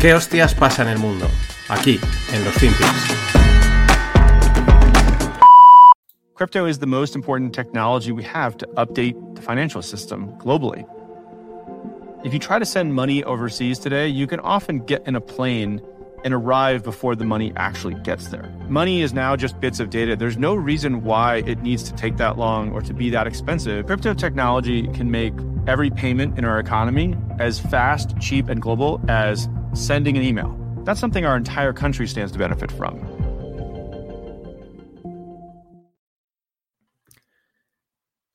¿Qué hostias pasa en el mundo? Aquí, en los FinPix. Crypto is the most important technology we have to update the financial system globally. If you try to send money overseas today, you can often get in a plane and arrive before the money actually gets there. Money is now just bits of data. There's no reason why it needs to take that long or to be that expensive. Crypto technology can make every payment in our economy as fast, cheap, and global as sending an email. That's something our entire country stands to benefit from.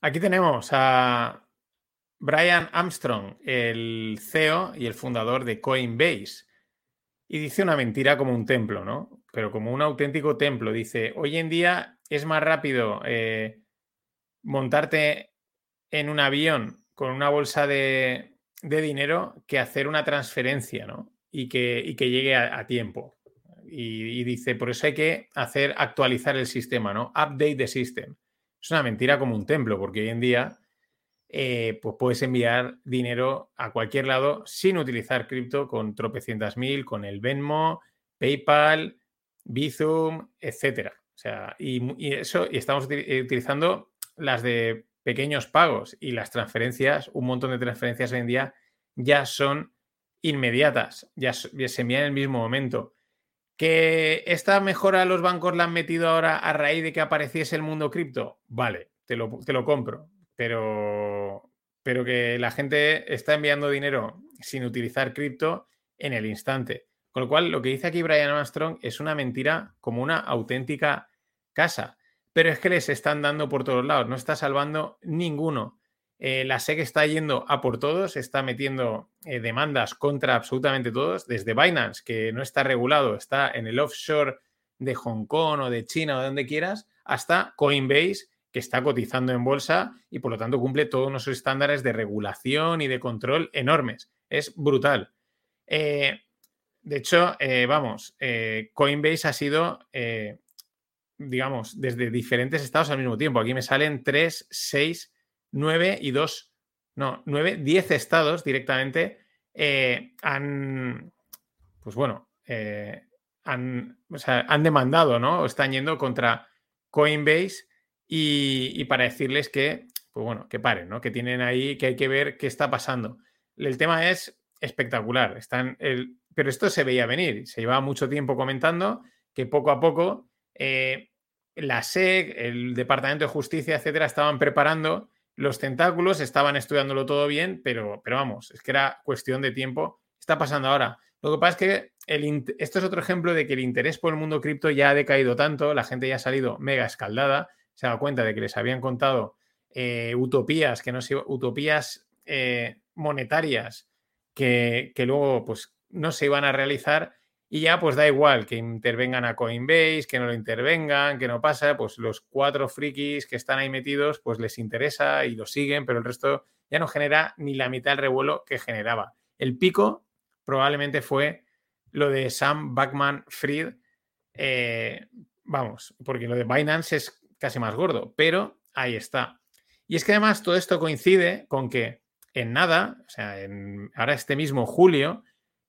Aquí tenemos a Brian Armstrong, el CEO y el fundador de Coinbase. Y dice una mentira como un templo, ¿no? Pero como un auténtico templo. Dice, hoy en día es más rápido eh, montarte en un avión con una bolsa de, de dinero que hacer una transferencia, ¿no? Y que, y que llegue a, tiempo. Y, dice, por eso hay que hacer actualizar el sistema, ¿no? Update the system. Es una mentira como un templo, porque hoy en día eh, pues puedes enviar dinero a cualquier lado sin utilizar cripto con tropecientas mil, con el Venmo, PayPal, Bizum, etcétera. O sea, y, y eso, y estamos utilizando las de pequeños pagos y las transferencias, un montón de transferencias hoy en día ya son inmediatas, ya, se envían en el mismo momento. ¿Que esta mejora los bancos la han metido ahora a raíz de que apareciese el mundo cripto? Vale, te lo, te lo compro, pero, pero que la gente está enviando dinero sin utilizar cripto en el instante. Con lo cual, lo que dice aquí Brian Armstrong es una mentira como una auténtica casa pero es que les están dando por todos lados, no está salvando ninguno. Eh, la SEC está yendo a por todos, está metiendo eh, demandas contra absolutamente todos, desde Binance, que no está regulado, está en el offshore de Hong Kong o de China o de donde quieras, hasta Coinbase, que está cotizando en bolsa y por lo tanto cumple todos nuestros estándares de regulación y de control enormes. Es brutal. Eh, de hecho, vamos, Coinbase ha sido digamos, desde diferentes estados al mismo tiempo. Aquí me salen 3, 6, 9 y 2, no, 9, 10 estados directamente eh, han, pues bueno, eh, han, han, demandado, ¿no? O están yendo contra Coinbase y, y, para decirles que, pues bueno, que paren, ¿no? Que tienen ahí, que hay que ver qué está pasando. El tema es espectacular, están, el, pero esto se veía venir, se llevaba mucho tiempo comentando que poco a poco eh, la SEC, el Departamento de Justicia, etcétera, estaban preparando los tentáculos, estaban estudiándolo todo bien, pero, pero vamos, es que era cuestión de tiempo. Está pasando ahora. Lo que pasa es que esto es otro ejemplo de que el interés por el mundo cripto ya ha decaído tanto, la gente ya ha salido mega escaldada, se ha dado cuenta de que les habían contado eh, utopías, que no se, utopías eh, monetarias que, que luego pues no se iban a realizar y ya pues da igual que intervengan a Coinbase, que no lo intervengan, que no pasa, pues los cuatro frikis que están ahí metidos pues les interesa y lo siguen, pero el resto ya no genera ni la mitad del revuelo que generaba. El pico probablemente fue lo de Sam Backman Fried, eh, vamos, porque lo de Binance es casi más gordo, pero ahí está. Y es que además todo esto coincide con que en nada, o sea, en, ahora este mismo julio,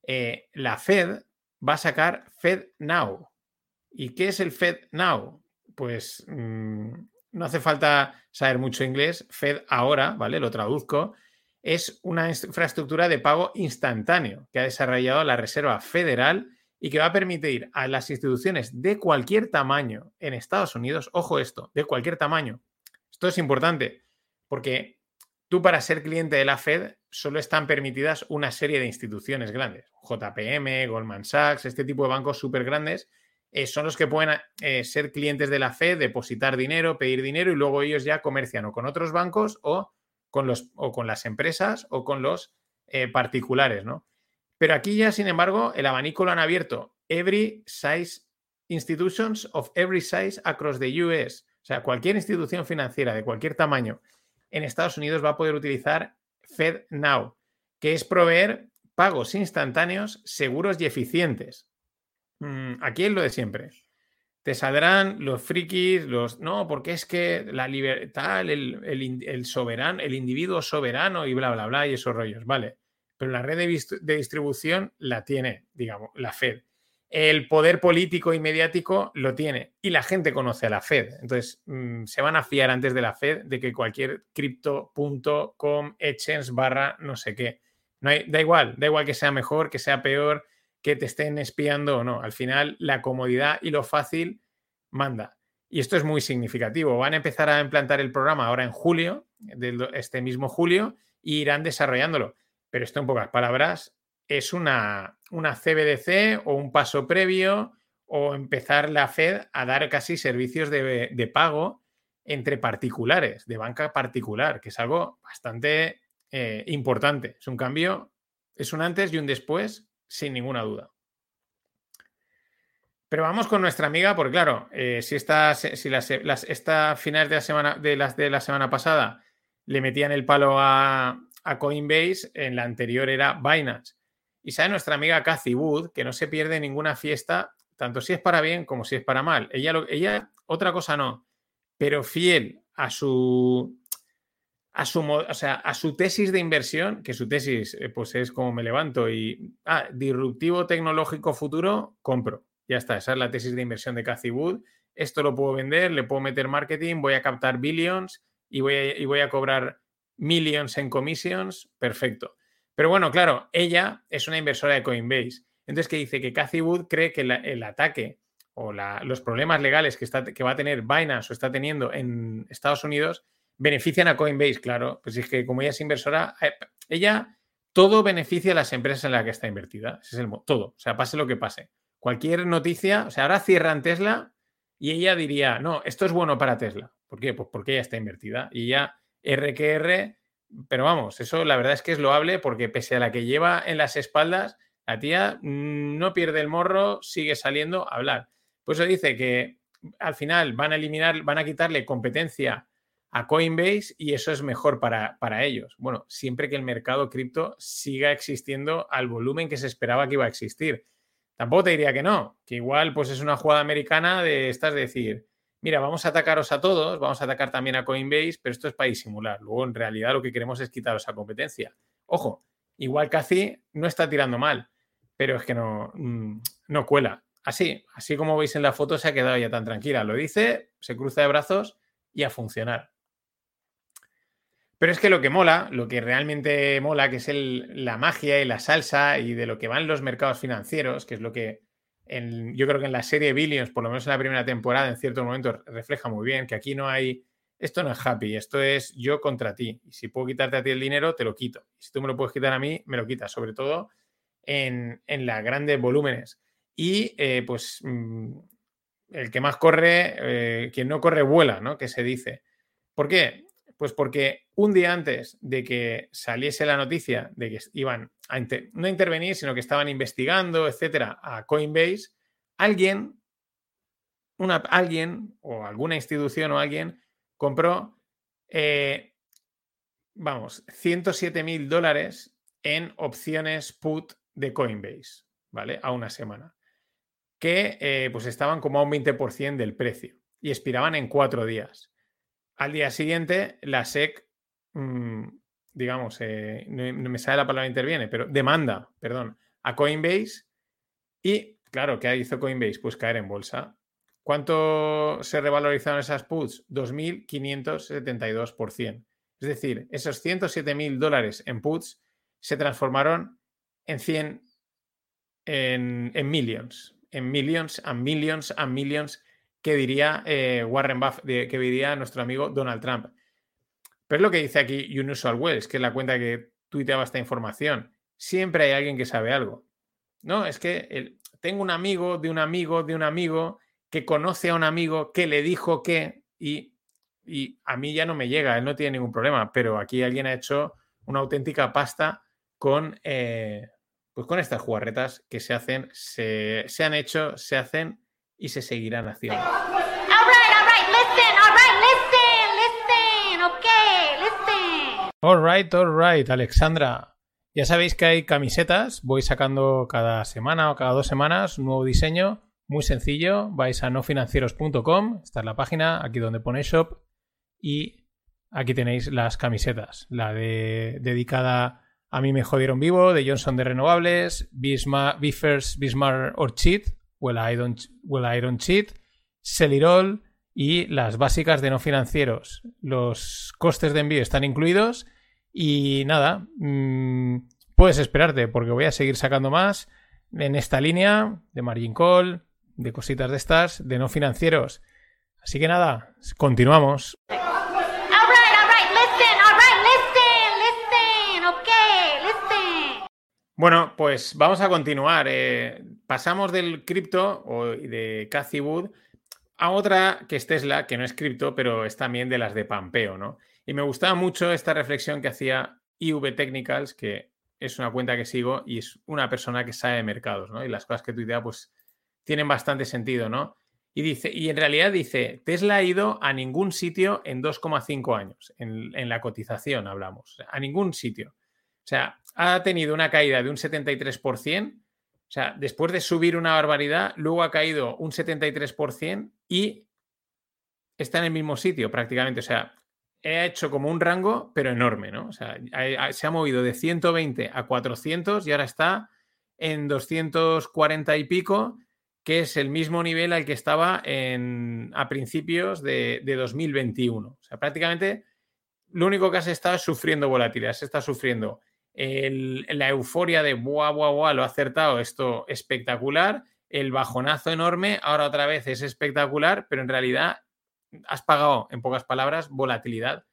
eh, la Fed va a sacar Fed Now. ¿Y qué es el Fed Now? Pues mmm, no hace falta saber mucho inglés. Fed ahora, ¿vale? Lo traduzco. Es una infraestructura de pago instantáneo que ha desarrollado la Reserva Federal y que va a permitir a las instituciones de cualquier tamaño en Estados Unidos, ojo esto, de cualquier tamaño. Esto es importante porque tú para ser cliente de la Fed solo están permitidas una serie de instituciones grandes. JPM, Goldman Sachs, este tipo de bancos súper grandes, eh, son los que pueden eh, ser clientes de la Fed, depositar dinero, pedir dinero y luego ellos ya comercian o con otros bancos o con, los, o con las empresas o con los eh, particulares, ¿no? Pero aquí ya, sin embargo, el abanico lo han abierto. Every size institutions of every size across the US. O sea, cualquier institución financiera de cualquier tamaño en Estados Unidos va a poder utilizar Fed Now, que es proveer pagos instantáneos, seguros y eficientes. Mm, aquí es lo de siempre. Te saldrán los frikis, los. No, porque es que la libertad, el, el, soberano, el individuo soberano y bla, bla, bla, y esos rollos. Vale. pero la red de, distribución la tiene, digamos, la Fed. El poder político y mediático lo tiene y la gente conoce a la Fed. Entonces, mm, se van a fiar antes de la Fed de que cualquier cripto.com, exchange barra no sé qué. No hay, da igual, da igual que sea mejor, que sea peor, que te estén espiando o no. Al final, la comodidad y lo fácil manda. Y esto es muy significativo. Van a empezar a implantar el programa ahora en julio, de este mismo julio, e irán desarrollándolo. Pero esto, en pocas palabras, es una, una CBDC o un paso previo o empezar la Fed a dar casi servicios de, pago entre particulares, de banca particular, que es algo bastante eh, importante. Es un cambio, es un antes y un después, sin ninguna duda. Pero vamos con nuestra amiga, porque claro, eh, si, esta, si las, esta finales de la semana de las de la semana pasada le metían el palo a, a Coinbase, en la anterior era Binance. Y sabe nuestra amiga Cathy Wood que no se pierde ninguna fiesta, tanto si es para bien como si es para mal. Ella, ella otra cosa no, pero fiel a su, a su, o sea, a su tesis de inversión, que su tesis eh, pues es como me levanto y, ah, disruptivo tecnológico futuro, compro. Ya está, esa es la tesis de inversión de Cathy Wood. Esto lo puedo vender, le puedo meter marketing, voy a captar billions y voy a, y voy a cobrar millions en commissions, perfecto. Pero bueno, claro, ella es una inversora de Coinbase. Entonces, que dice que Cathy Wood cree que el ataque o los problemas legales que, va a tener Binance o está teniendo en Estados Unidos benefician a Coinbase, claro. Pues es que como ella es inversora, eh, ella todo beneficia a las empresas en las que está invertida. es el todo. O sea, pase lo que pase. Cualquier noticia, o sea, ahora cierran Tesla y ella diría, no, esto es bueno para Tesla. ¿Por qué? Pues porque ella está invertida y ella RQR, pero vamos, eso la verdad es que es loable porque pese a la que lleva en las espaldas, la tía no pierde el morro, sigue saliendo a hablar. Pues eso dice que al final van a eliminar, van a quitarle competencia a Coinbase y eso es mejor para, para ellos. Bueno, siempre que el mercado cripto siga existiendo al volumen que se esperaba que iba a existir. Tampoco te diría que no, que igual pues es una jugada americana de estas de decir, mira, vamos a atacaros a todos, vamos a atacar también a Coinbase, pero esto es para disimular. Luego, en realidad, lo que queremos es quitaros a competencia. Ojo, igual casi no está tirando mal, pero es que no, mm, no cuela. Así, así como veis en la foto, se ha quedado ya tan tranquila. Lo dice, se cruza de brazos y a funcionar. Pero es que lo que mola, lo que realmente mola, que es la magia y la salsa y de lo que van los mercados financieros, que es lo que yo creo que en la serie Billions, por lo menos en la primera temporada, en cierto momento refleja muy bien que aquí no hay, esto no es happy, esto es yo contra ti. Y si puedo quitarte a ti el dinero, te lo quito. Y si tú me lo puedes quitar a mí, me lo quitas, sobre todo en, en las grandes volúmenes. Y eh, pues mm, el que más corre, eh, quien no corre vuela, ¿no? Que se dice. ¿Por qué? Pues porque un día antes de que saliese la noticia de que iban a no intervenir, sino que estaban investigando, etcétera, a Coinbase, alguien, una, alguien o alguna institución o alguien compró, eh, vamos, 107 mil dólares en opciones put de Coinbase, ¿vale? A una semana. Que eh, pues estaban como a un 20% del precio y expiraban en cuatro días. Al día siguiente, la SEC, mm, digamos, eh, no, me sale la palabra interviene, pero demanda, perdón, a Coinbase y, claro, ¿qué hizo Coinbase? Pues caer en bolsa. ¿Cuánto se revalorizaron esas puts? 2.572%. Es decir, esos 107.000 dólares en puts se transformaron en 100, en, en millions, en millions, and millions, and millions que diría eh, Warren Buffett, que diría nuestro amigo Donald Trump. Pero es lo que dice aquí Unusual Wells, que es la cuenta que tuiteaba esta información. Siempre hay alguien que sabe algo. No, es que tengo un amigo de un amigo de un amigo que conoce a un amigo que le dijo que y, y a mí ya no me llega, él no tiene ningún problema, pero aquí alguien ha hecho una auténtica pasta con, eh, pues con estas jugarretas que se hacen, se, se han hecho, se hacen y se seguirán haciendo. Alright, alright, Alexandra. Ya sabéis que hay camisetas, voy sacando cada semana o cada dos semanas un nuevo diseño, muy sencillo, vais a nofinancieros.com, esta es la página, aquí donde pone shop, y aquí tenéis las camisetas, la de dedicada A mí me jodieron vivo, de Johnson de Renovables, Bismarck, Biffers, Bismarck or Cheat, Well I Cheat, Celirol y las básicas de no financieros. Los costes de envío están incluidos y nada, mmm, puedes esperarte porque voy a seguir sacando más en esta línea de margin call, de cositas de estas, de no financieros. Así que nada, continuamos. Bueno, pues vamos a continuar. Eh, pasamos del cripto o de Cathy Wood a otra que es Tesla, que no es cripto, pero es también de las de Pampeo, ¿no? Y me gustaba mucho esta reflexión que hacía IV Technicals, que es una cuenta que sigo y es una persona que sabe de mercados, ¿no? Y las cosas que tuitea, pues, tienen bastante sentido, ¿no? Y dice, y en realidad dice, Tesla ha ido a ningún sitio en 2,5 años, en, en la cotización hablamos, a ningún sitio. O sea, ha tenido una caída de un 73%, o sea, después de subir una barbaridad, luego ha caído un 73% y está en el mismo sitio prácticamente. O sea, ha hecho como un rango, pero enorme, ¿no? O sea, se ha movido de 120 a 400 y ahora está en 240 y pico, que es el mismo nivel al que estaba en, a principios de, de 2021. O sea, prácticamente lo único que has estado es sufriendo volatilidad, se está sufriendo la euforia de buah, buah, buah, lo ha acertado, esto espectacular, el bajonazo enorme, ahora otra vez es espectacular, pero en realidad has pagado, en pocas palabras, volatilidad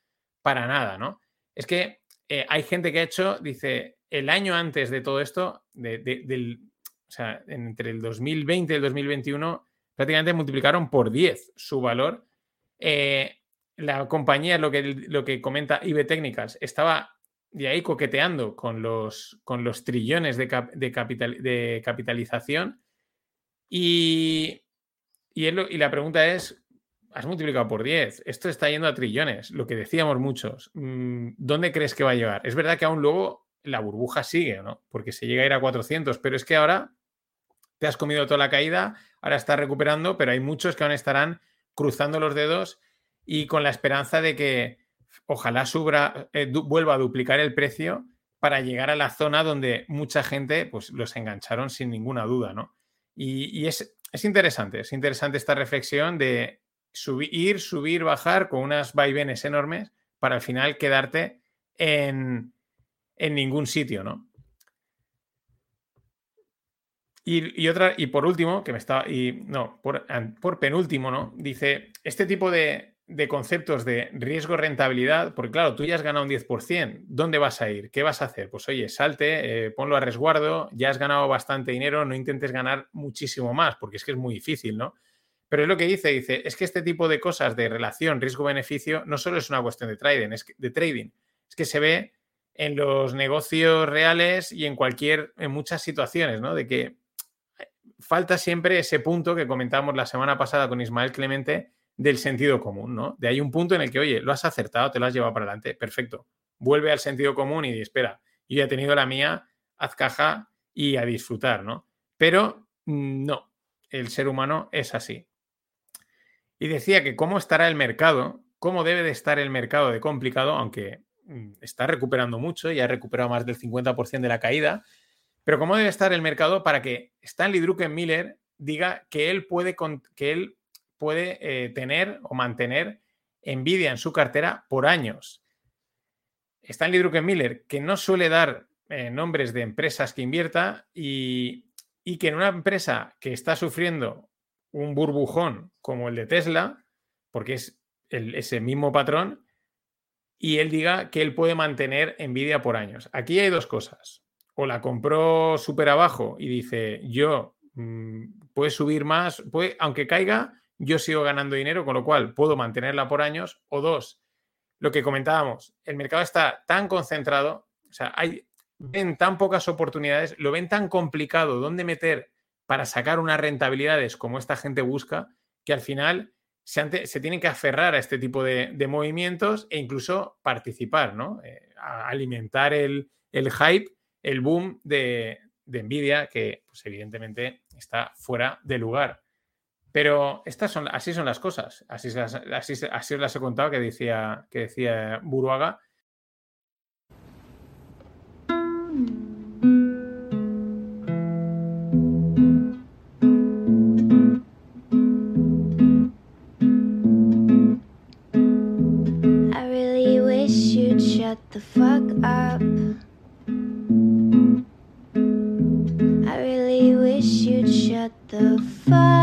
para nada, ¿no? Es que eh, hay gente que ha hecho, dice, el año antes de todo esto, del, o sea, entre el 2020 y el 2021, prácticamente multiplicaron por 10 su valor. Eh, la compañía, lo que, lo que comenta IB Technicals, estaba de ahí coqueteando con los, con los trillones de, capital, de capitalización. Y, y, y, la pregunta es, has multiplicado por 10, esto está yendo a trillones, lo que decíamos muchos. Mm, ¿Dónde crees que va a llegar? Es verdad que aún luego la burbuja sigue, ¿no? Porque se llega a ir a 400, pero es que ahora te has comido toda la caída, ahora estás recuperando, pero hay muchos que aún estarán cruzando los dedos y con la esperanza de que ojalá subra, eh, vuelva a duplicar el precio para llegar a la zona donde mucha gente pues, los engancharon sin ninguna duda, ¿no? Y, es, interesante, es interesante esta reflexión de subir, ir, subir, bajar con unas vaivenes enormes para al final quedarte en, ningún sitio, ¿no? Y, otra, y por último, que me estaba, y no, por penúltimo, ¿no? Dice, este tipo de, de conceptos de riesgo-rentabilidad, porque claro, tú ya has ganado un 10%, ¿dónde vas a ir? ¿Qué vas a hacer? Pues oye, salte, eh, ponlo a resguardo, ya has ganado bastante dinero, no intentes ganar muchísimo más, porque es que es muy difícil, ¿no? Pero es lo que dice, dice, es que este tipo de cosas de relación riesgo-beneficio no solo es una cuestión de trading, es que, de trading, es que se ve en los negocios reales y en cualquier, en muchas situaciones, ¿no? De que falta siempre ese punto que comentamos la semana pasada con Ismael Clemente, del sentido común, ¿no? De ahí un punto en el que, oye, lo has acertado, te lo has llevado para adelante, perfecto. Vuelve al sentido común y espera, yo ya he tenido la mía, haz caja y a disfrutar, ¿no? Pero mm, no, el ser humano es así. Y decía que cómo estará el mercado, cómo debe de estar el mercado de complicado, aunque mm, está recuperando mucho, ya ha recuperado más del 50% de la caída, pero cómo debe estar el mercado para que Stanley Druckenmiller diga que él puede, que él puede eh, tener o mantener Nvidia en su cartera por años. Stanley Druckenmiller, que no suele dar eh, nombres de empresas que invierta y, que en una empresa que está sufriendo un burbujón como el de Tesla, porque es ese mismo patrón, y él diga que él puede mantener Nvidia por años. Aquí hay dos cosas. O la compró súper abajo y dice, yo, mm, puede subir más, puede, aunque caiga, yo sigo ganando dinero, con lo cual puedo mantenerla por años. O dos, lo que comentábamos, el mercado está tan concentrado, o sea, hay, ven tan pocas oportunidades, lo ven tan complicado dónde meter para sacar unas rentabilidades como esta gente busca, que al final se, se tienen que aferrar a este tipo de, movimientos e incluso participar, ¿no? Eh, alimentar el, hype, el boom de, de Nvidia, que pues evidentemente está fuera de lugar. Pero estas son, así son las cosas. Así, las, así, así os las he contado que decía, que decía Buruaga. shut the fuck up. I really wish you'd shut the fuck